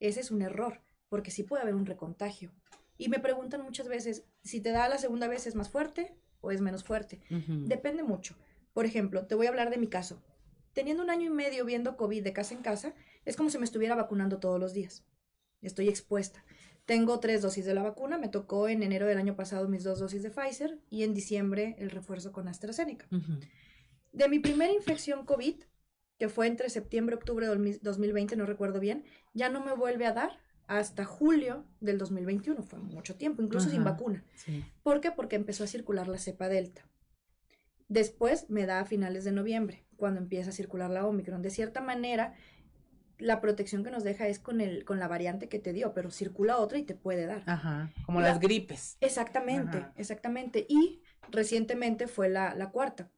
Speaker 3: Ese es un error, porque sí puede haber un recontagio. Y me preguntan muchas veces, si te da la segunda vez es más fuerte o es menos fuerte. Depende mucho. Por ejemplo, te voy a hablar de mi caso. Teniendo un año y medio viendo COVID de casa en casa, es como si me estuviera vacunando todos los días. Estoy expuesta. Tengo tres dosis de la vacuna, me tocó en enero del año pasado mis dos dosis de Pfizer y en diciembre el refuerzo con AstraZeneca. De mi primera infección COVID, que fue entre septiembre y octubre de 2020, no recuerdo bien, ya no me vuelve a dar hasta julio del 2021, fue mucho tiempo, incluso sin vacuna. ¿Por qué? Porque empezó a circular la cepa Delta. Después me da a finales de noviembre, cuando empieza a circular la Omicron. De cierta manera, la protección que nos deja es con, el, con la variante que te dio, pero circula otra y te puede dar.
Speaker 2: Ajá, como las gripes.
Speaker 3: Exactamente, exactamente. Y recientemente fue la, la cuarta.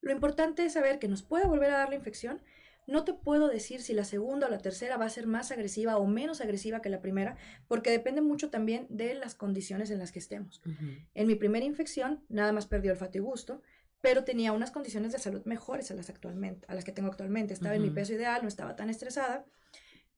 Speaker 3: Lo importante es saber que nos puede volver a dar la infección. No te puedo decir si la segunda o la tercera va a ser más agresiva o menos agresiva que la primera, porque depende mucho también de las condiciones en las que estemos. En mi primera infección, nada más perdió olfato y gusto pero tenía unas condiciones de salud mejores a las actualmente, a las que tengo actualmente. Estaba en mi peso ideal, no estaba tan estresada.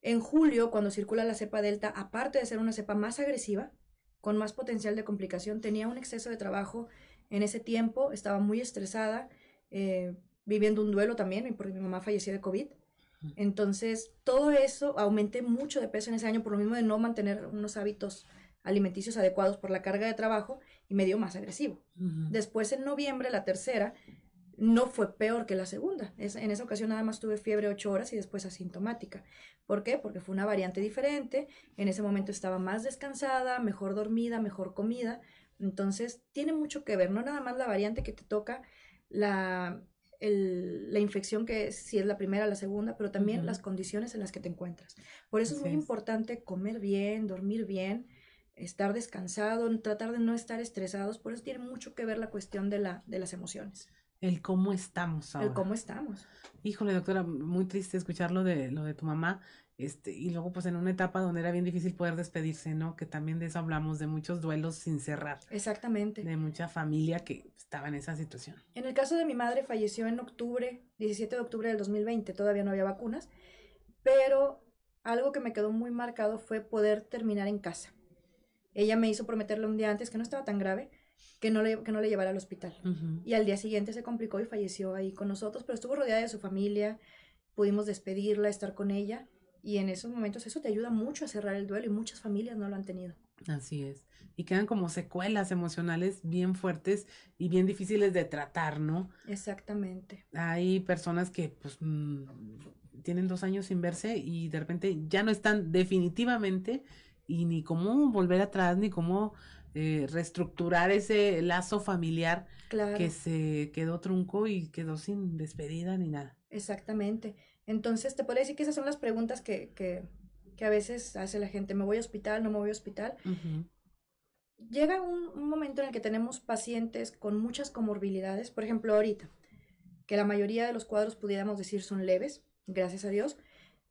Speaker 3: En julio, cuando circula la cepa delta, aparte de ser una cepa más agresiva, con más potencial de complicación, tenía un exceso de trabajo en ese tiempo, estaba muy estresada, eh, viviendo un duelo también, porque mi mamá falleció de COVID. Entonces, todo eso, aumenté mucho de peso en ese año por lo mismo de no mantener unos hábitos alimenticios adecuados por la carga de trabajo y me dio más agresivo. Después en noviembre, la tercera, no fue peor que la segunda. en esa ocasión nada más tuve fiebre ocho horas y después asintomática. ¿Por qué? Porque fue una variante diferente. En ese momento estaba más descansada, mejor dormida, mejor comida. Entonces, tiene mucho que ver, no nada más la variante que te toca, la, la infección que si es la primera o la segunda, pero también las condiciones en las que te encuentras. Por eso es muy importante comer bien, dormir bien, estar descansado, tratar de no estar estresados, por eso tiene mucho que ver la cuestión de, la, de las emociones.
Speaker 2: El cómo estamos ahora.
Speaker 3: El cómo estamos.
Speaker 2: Híjole, doctora, muy triste escuchar lo de, lo de tu mamá, este, y luego pues en una etapa donde era bien difícil poder despedirse, ¿no? Que también de eso hablamos, de muchos duelos sin cerrar.
Speaker 3: Exactamente.
Speaker 2: De mucha familia que estaba en esa situación.
Speaker 3: En el caso de mi madre falleció en octubre, 17 de octubre del 2020, todavía no había vacunas, pero algo que me quedó muy marcado fue poder terminar en casa ella me hizo prometerle un día antes que no estaba tan grave, que no le, que no le llevara al hospital. Y al día siguiente se complicó y falleció ahí con nosotros, pero estuvo rodeada de su familia, pudimos despedirla, estar con ella. Y en esos momentos eso te ayuda mucho a cerrar el duelo y muchas familias no lo han tenido.
Speaker 2: Así es. Y quedan como secuelas emocionales bien fuertes y bien difíciles de tratar, ¿no?
Speaker 3: Exactamente.
Speaker 2: Hay personas que pues mm, tienen dos años sin verse y de repente ya no están definitivamente y ni cómo volver atrás, ni cómo eh, reestructurar ese lazo familiar que se quedó trunco y quedó sin despedida ni nada.
Speaker 3: Exactamente. Entonces, te podría decir que esas son las preguntas que, que, que a veces hace la gente, ¿me voy a hospital? ¿No me voy a hospital? Llega un, un momento en el que tenemos pacientes con muchas comorbilidades, por ejemplo, ahorita, que la mayoría de los cuadros pudiéramos decir son leves, gracias a Dios,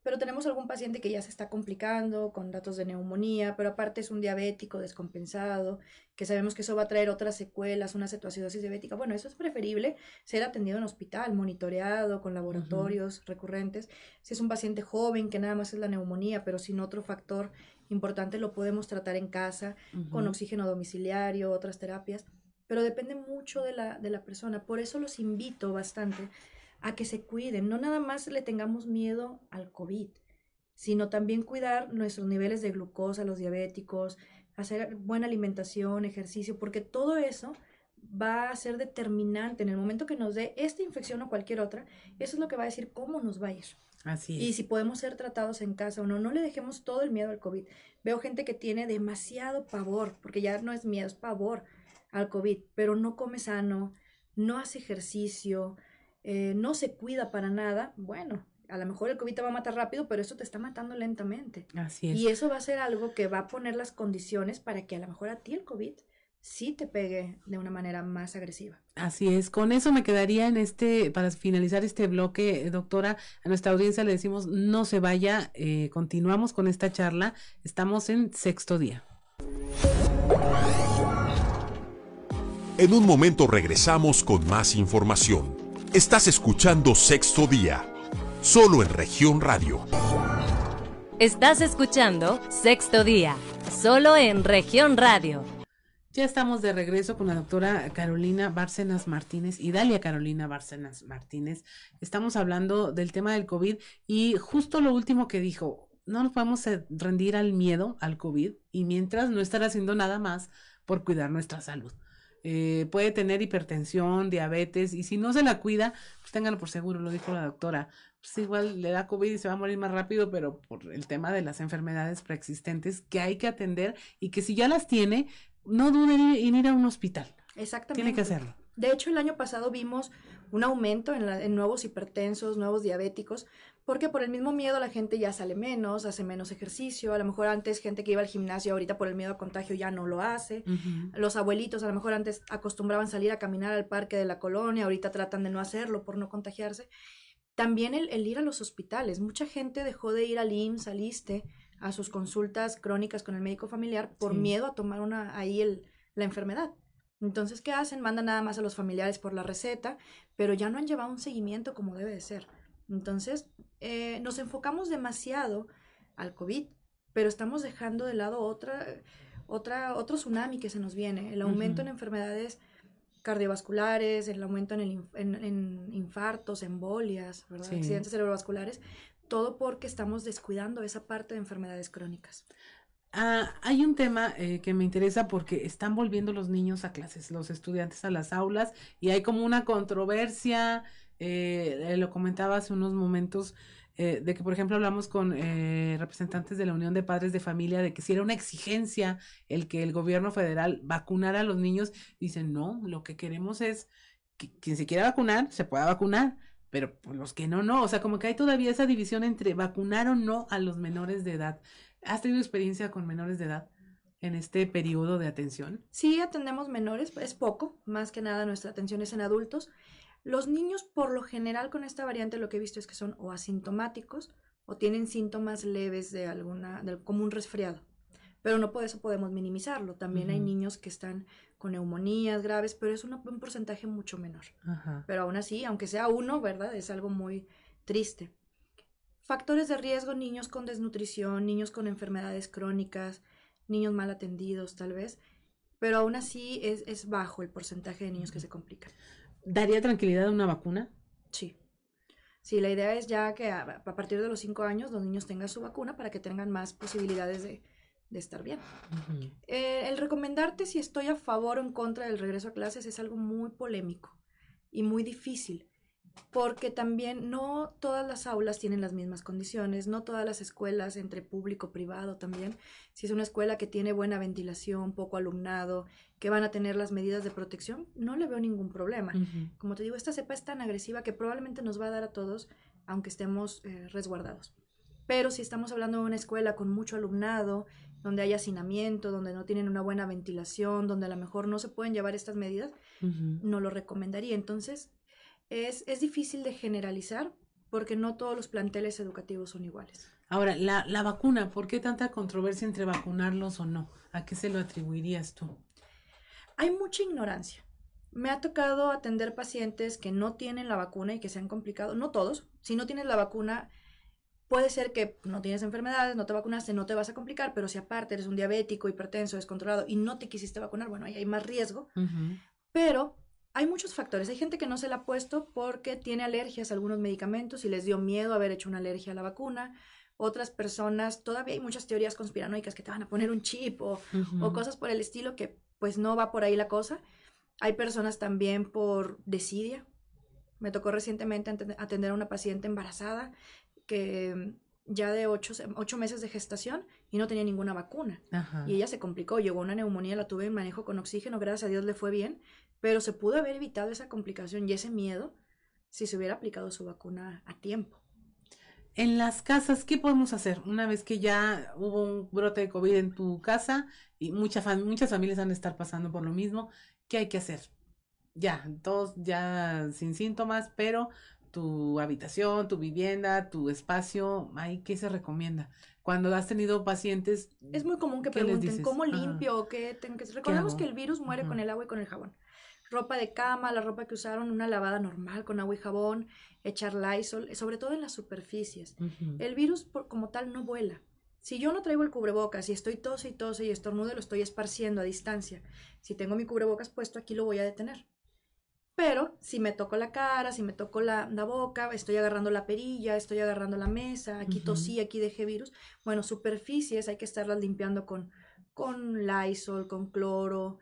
Speaker 3: pero tenemos algún paciente que ya se está complicando con datos de neumonía, pero aparte es un diabético descompensado, que sabemos que eso va a traer otras secuelas, una cetoacidosis diabética. Bueno, eso es preferible ser atendido en hospital, monitoreado, con laboratorios recurrentes. Si es un paciente joven que nada más es la neumonía, pero sin otro factor importante, lo podemos tratar en casa, con oxígeno domiciliario, otras terapias, pero depende mucho de la, de la persona. Por eso los invito bastante a que se cuiden, no nada más le tengamos miedo al COVID, sino también cuidar nuestros niveles de glucosa, los diabéticos, hacer buena alimentación, ejercicio, porque todo eso va a ser determinante en el momento que nos dé esta infección o cualquier otra, eso es lo que va a decir cómo nos va a ir.
Speaker 2: Así
Speaker 3: Y si podemos ser tratados en casa o no, no le dejemos todo el miedo al COVID. Veo gente que tiene demasiado pavor, porque ya no es miedo, es pavor al COVID, pero no come sano, no hace ejercicio, eh, no se cuida para nada, bueno, a lo mejor el COVID te va a matar rápido, pero eso te está matando lentamente.
Speaker 2: Así es.
Speaker 3: Y eso va a ser algo que va a poner las condiciones para que a lo mejor a ti el COVID sí te pegue de una manera más agresiva.
Speaker 2: Así es, con eso me quedaría en este, para finalizar este bloque, eh, doctora, a nuestra audiencia le decimos no se vaya, eh, continuamos con esta charla, estamos en sexto día.
Speaker 4: En un momento regresamos con más información. Estás escuchando Sexto Día, solo en región radio.
Speaker 1: Estás escuchando Sexto Día, solo en región radio.
Speaker 2: Ya estamos de regreso con la doctora Carolina Bárcenas Martínez y Dalia Carolina Bárcenas Martínez. Estamos hablando del tema del COVID y justo lo último que dijo, no nos podemos rendir al miedo al COVID y mientras no estar haciendo nada más por cuidar nuestra salud. Eh, puede tener hipertensión, diabetes, y si no se la cuida, pues téngalo por seguro, lo dijo la doctora. Pues igual le da COVID y se va a morir más rápido, pero por el tema de las enfermedades preexistentes que hay que atender y que si ya las tiene, no duden en ir a un hospital.
Speaker 3: Exactamente.
Speaker 2: Tiene que hacerlo.
Speaker 3: De hecho, el año pasado vimos un aumento en, en nuevos hipertensos, nuevos diabéticos, porque por el mismo miedo la gente ya sale menos, hace menos ejercicio, a lo mejor antes gente que iba al gimnasio ahorita por el miedo a contagio ya no lo hace, los abuelitos a lo mejor antes acostumbraban salir a caminar al parque de la colonia, ahorita tratan de no hacerlo por no contagiarse. También el, ir a los hospitales, mucha gente dejó de ir al IMSS, al ISTE, a sus consultas crónicas con el médico familiar por miedo a tomar una, ahí el, la enfermedad. Entonces, ¿qué hacen? Mandan nada más a los familiares por la receta, pero ya no han llevado un seguimiento como debe de ser. Entonces, eh, nos enfocamos demasiado al COVID, pero estamos dejando de lado otra, otra, otro tsunami que se nos viene, el aumento en enfermedades cardiovasculares, el aumento en, el, en, infartos, embolias, accidentes cerebrovasculares, todo porque estamos descuidando esa parte de enfermedades crónicas.
Speaker 2: Ah, hay un tema eh, que me interesa porque están volviendo los niños a clases, los estudiantes a las aulas y hay como una controversia eh, lo comentaba hace unos momentos, eh, de que, por ejemplo, hablamos con eh, representantes de la Unión de Padres de Familia de que si era una exigencia el que el gobierno federal vacunara a los niños, dicen, no, lo que queremos es que quien se quiera vacunar, se pueda vacunar, pero pues, los que no, no, o sea, como que hay todavía esa división entre vacunar o no a los menores de edad. ¿Has tenido experiencia con menores de edad? en este periodo de atención?
Speaker 3: Sí, atendemos menores, es poco, más que nada nuestra atención es en adultos. Los niños, por lo general, con esta variante lo que he visto es que son o asintomáticos o tienen síntomas leves de alguna, como un resfriado. Pero no por eso podemos minimizarlo. También hay niños que están con neumonías graves, pero es un porcentaje mucho menor. Pero aún así, aunque sea uno, ¿verdad? Es algo muy triste. Factores de riesgo, niños con desnutrición, niños con enfermedades crónicas, niños mal atendidos tal vez, pero aún así es, es bajo el porcentaje de niños que se complican.
Speaker 2: ¿Daría tranquilidad una vacuna?
Speaker 3: Sí. Sí, la idea es ya que a, partir de los cinco años los niños tengan su vacuna para que tengan más posibilidades de, estar bien. Eh, el recomendarte si estoy a favor o en contra del regreso a clases es algo muy polémico y muy difícil porque también no todas las aulas tienen las mismas condiciones, no todas las escuelas entre público privado también. Si es una escuela que tiene buena ventilación, poco alumnado, que van a tener las medidas de protección, no le veo ningún problema. Como te digo, esta cepa es tan agresiva que probablemente nos va a dar a todos, aunque estemos eh, resguardados. Pero si estamos hablando de una escuela con mucho alumnado, donde hay hacinamiento, donde no tienen una buena ventilación, donde a lo mejor no se pueden llevar estas medidas, no lo recomendaría. Entonces, es, es difícil de generalizar porque no todos los planteles educativos son iguales.
Speaker 2: Ahora, la, la vacuna, ¿por qué tanta controversia entre vacunarlos o no? ¿A qué se lo atribuirías tú?
Speaker 3: Hay mucha ignorancia. Me ha tocado atender pacientes que no tienen la vacuna y que se han complicado, no todos, si no tienes la vacuna, puede ser que no tienes enfermedades, no te vacunaste, no te vas a complicar, pero si aparte eres un diabético, hipertenso, descontrolado y no te quisiste vacunar, bueno, ahí hay más riesgo. Pero hay muchos factores. Hay gente que no se la ha puesto porque tiene alergias a algunos medicamentos y les dio miedo haber hecho una alergia a la vacuna. Otras personas, todavía hay muchas teorías conspiranoicas que te van a poner un chip o, cosas por el estilo que pues no va por ahí la cosa. Hay personas también por desidia. Me tocó recientemente atender a una paciente embarazada que ya de ocho, ocho, meses de gestación y no tenía ninguna vacuna. Y ella se complicó, llegó una neumonía, la tuve en manejo con oxígeno, gracias a Dios le fue bien, pero se pudo haber evitado esa complicación y ese miedo si se hubiera aplicado su vacuna a tiempo.
Speaker 2: En las casas, ¿qué podemos hacer? Una vez que ya hubo un brote de COVID en tu casa y muchas muchas familias van a estar pasando por lo mismo, ¿qué hay que hacer? Ya, todos ya sin síntomas, pero tu habitación, tu vivienda, tu espacio, ahí qué se recomienda. Cuando has tenido pacientes,
Speaker 3: es muy común que pregunten cómo limpio o qué tengo que Recordemos que el virus muere con el agua y con el jabón. Ropa de cama, la ropa que usaron, una lavada normal con agua y jabón, echar Lysol, sobre todo en las superficies. El virus por, como tal no vuela. Si yo no traigo el cubrebocas y estoy tose y tose y estornudo, lo estoy esparciendo a distancia. Si tengo mi cubrebocas puesto, aquí lo voy a detener. Pero si me toco la cara, si me toco la, boca, estoy agarrando la perilla, estoy agarrando la mesa, aquí tosí, aquí dejé virus. Bueno, superficies hay que estarlas limpiando con, con Lysol, con cloro,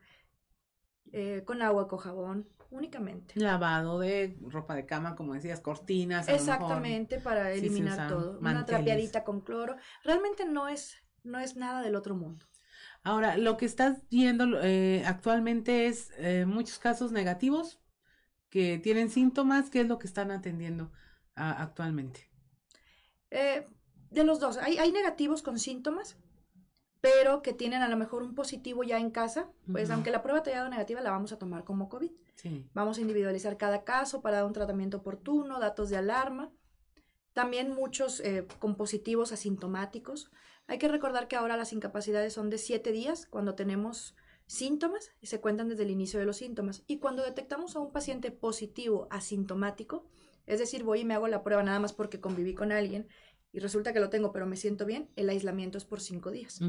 Speaker 3: eh, con agua, con jabón, únicamente.
Speaker 2: Lavado de ropa de cama, como decías, cortinas.
Speaker 3: Exactamente, para eliminar todo. Una trapeadita con cloro. Realmente no es, no es nada del otro mundo.
Speaker 2: Ahora, lo que estás viendo eh, actualmente es eh, muchos casos negativos que tienen síntomas, ¿qué es lo que están atendiendo actualmente?
Speaker 3: Eh, de los dos, hay, hay, negativos con síntomas, pero que tienen a lo mejor un positivo ya en casa, pues aunque la prueba te haya dado negativa, la vamos a tomar como COVID. Vamos a individualizar cada caso para dar un tratamiento oportuno, datos de alarma. También muchos eh, con positivos asintomáticos. Hay que recordar que ahora las incapacidades son de siete días cuando tenemos síntomas y se cuentan desde el inicio de los síntomas. Y cuando detectamos a un paciente positivo asintomático, es decir, voy y me hago la prueba nada más porque conviví con alguien y resulta que lo tengo, pero me siento bien, el aislamiento es por cinco días.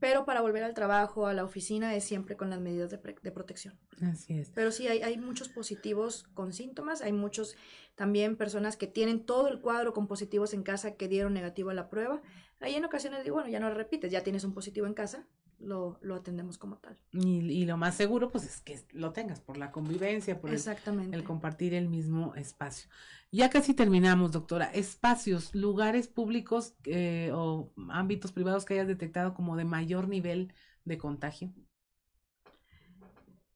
Speaker 3: Pero para volver al trabajo, a la oficina, es siempre con las medidas de, protección.
Speaker 2: Así es.
Speaker 3: Pero sí, hay, hay, muchos positivos con síntomas, hay muchos también personas que tienen todo el cuadro con positivos en casa que dieron negativo a la prueba. Ahí en ocasiones digo, bueno, ya no repites, ya tienes un positivo en casa, lo, lo atendemos como tal.
Speaker 2: Y, y, lo más seguro, pues, es que lo tengas por la convivencia, por El, compartir el mismo espacio. Ya casi terminamos, doctora. Espacios, lugares públicos eh, o ámbitos privados que hayas detectado como de mayor nivel de contagio.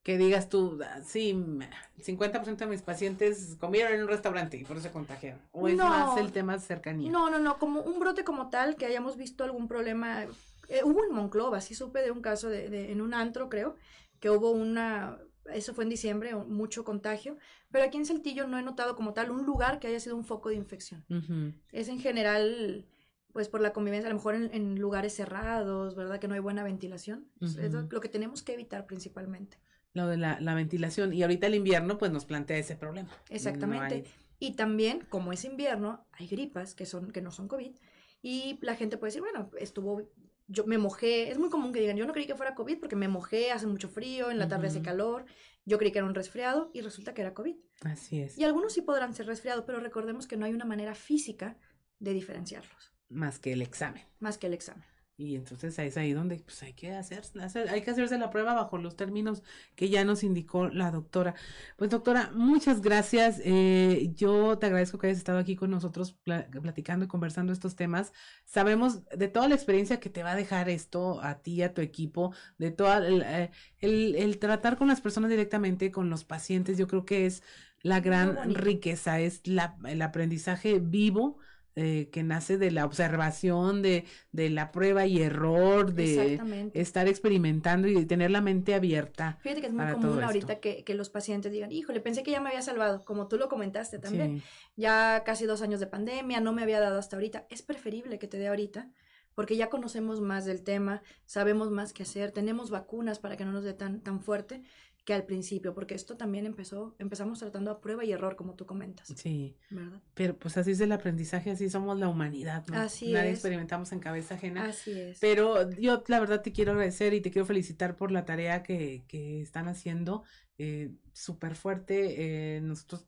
Speaker 2: Que digas tú, ah, sí, el 50% de mis pacientes comieron en un restaurante y por eso se contagiaron. O es más el tema de cercanía.
Speaker 3: No, no, no, como un brote como tal, que hayamos visto algún problema eh, hubo en Monclova, sí supe de un caso de, en un antro, creo, que hubo una, eso fue en diciembre, mucho contagio, pero aquí en Saltillo no he notado como tal un lugar que haya sido un foco de infección. Es en general, pues por la convivencia, a lo mejor en, lugares cerrados, ¿verdad? Que no hay buena ventilación. Es lo, que tenemos que evitar principalmente.
Speaker 2: Lo de la, ventilación. Y ahorita el invierno, pues nos plantea ese problema.
Speaker 3: Exactamente. Y también, como es invierno, hay gripas que, son, que no son COVID. Y la gente puede decir, bueno, estuvo yo me mojé, es muy común que digan, yo no creí que fuera COVID porque me mojé, hace mucho frío, en la tarde hace calor, yo creí que era un resfriado y resulta que era COVID.
Speaker 2: Así es.
Speaker 3: Y algunos sí podrán ser resfriados, pero recordemos que no hay una manera física de diferenciarlos.
Speaker 2: Más que el examen.
Speaker 3: Más que el examen.
Speaker 2: Y entonces es ahí donde pues, hay que hacer, hay que hacerse la prueba bajo los términos que ya nos indicó la doctora. Pues doctora, muchas gracias. Eh, yo te agradezco que hayas estado aquí con nosotros platicando y conversando estos temas. Sabemos de toda la experiencia que te va a dejar esto a ti, a tu equipo, de todo el, eh, el, tratar con las personas directamente, con los pacientes. Yo creo que es la gran riqueza, es la, el aprendizaje vivo eh, que nace de la observación, de, de, la prueba y error, de estar experimentando y de tener la mente abierta.
Speaker 3: Fíjate que es muy común ahorita que, que, los pacientes digan, híjole, pensé que ya me había salvado, como tú lo comentaste también. Ya casi dos años de pandemia, no me había dado hasta ahorita. Es preferible que te dé ahorita porque ya conocemos más del tema, sabemos más qué hacer, tenemos vacunas para que no nos dé tan, tan fuerte que al principio, porque esto también empezó, empezamos tratando a prueba y error, como tú comentas.
Speaker 2: Sí. ¿Verdad? Pero pues así es el aprendizaje, así somos la humanidad, ¿no?
Speaker 3: Así
Speaker 2: Nadie experimentamos en cabeza ajena.
Speaker 3: Así es.
Speaker 2: Pero yo la verdad te quiero agradecer y te quiero felicitar por la tarea que, que están haciendo eh, súper fuerte. Eh, nosotros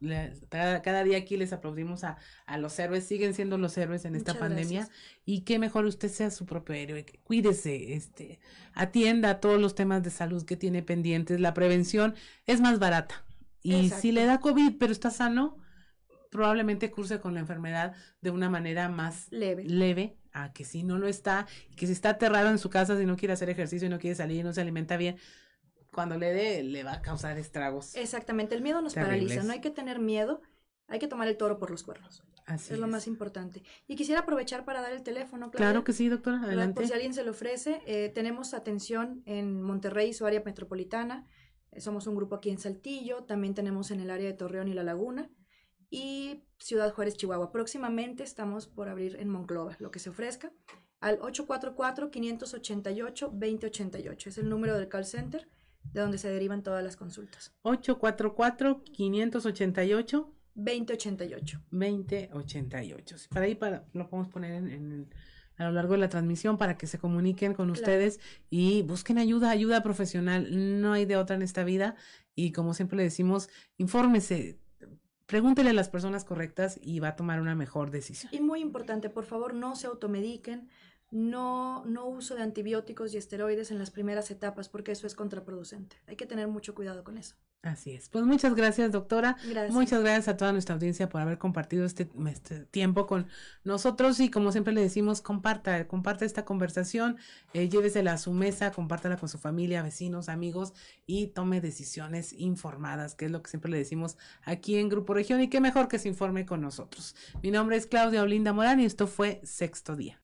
Speaker 2: cada, día aquí les aplaudimos a, a, los héroes, siguen siendo los héroes en esta pandemia. Y qué mejor usted sea su propio héroe. Cuídese, este, atienda todos los temas de salud que tiene pendientes. La prevención es más barata. Y si le da COVID, pero está sano, probablemente curse con la enfermedad de una manera más
Speaker 3: leve.
Speaker 2: leve a que si no lo está, que si está aterrado en su casa, si no quiere hacer ejercicio y no quiere salir y no se alimenta bien, cuando le dé, le va a causar estragos.
Speaker 3: Exactamente, el miedo nos paraliza, no hay que tener miedo, hay que tomar el toro por los cuernos. es, lo más importante. Y quisiera aprovechar para dar el teléfono.
Speaker 2: claro que sí, doctora, adelante.
Speaker 3: Por si alguien se lo ofrece, eh, tenemos atención en Monterrey, su área metropolitana. Eh, somos un grupo aquí en Saltillo, también tenemos en el área de Torreón y La Laguna y Ciudad Juárez, Chihuahua. Próximamente estamos por abrir en Monclova, lo que se ofrezca, al 844-588-2088. Es el número del call center de donde se derivan todas las consultas.
Speaker 2: 844-588.
Speaker 3: 2088.
Speaker 2: 2088. Para ahí para, lo podemos poner en, a lo largo de la transmisión para que se comuniquen con ustedes y busquen ayuda, ayuda profesional. No hay de otra en esta vida. Y como siempre le decimos, infórmese, pregúntele a las personas correctas y va a tomar una mejor decisión.
Speaker 3: Y muy importante, por favor, no se automediquen, no, no uso de antibióticos y esteroides en las primeras etapas porque eso es contraproducente. Hay que tener mucho cuidado con eso.
Speaker 2: Así es. Pues muchas gracias, doctora. Muchas gracias a toda nuestra audiencia por haber compartido este, este, tiempo con nosotros y como siempre le decimos, comparta, comparta esta conversación, eh, llévesela a su mesa, compártala con su familia, vecinos, amigos y tome decisiones informadas, que es lo que siempre le decimos aquí en Grupo Región y qué mejor que se informe con nosotros. Mi nombre es Claudia Olinda Morán y esto fue Sexto Día.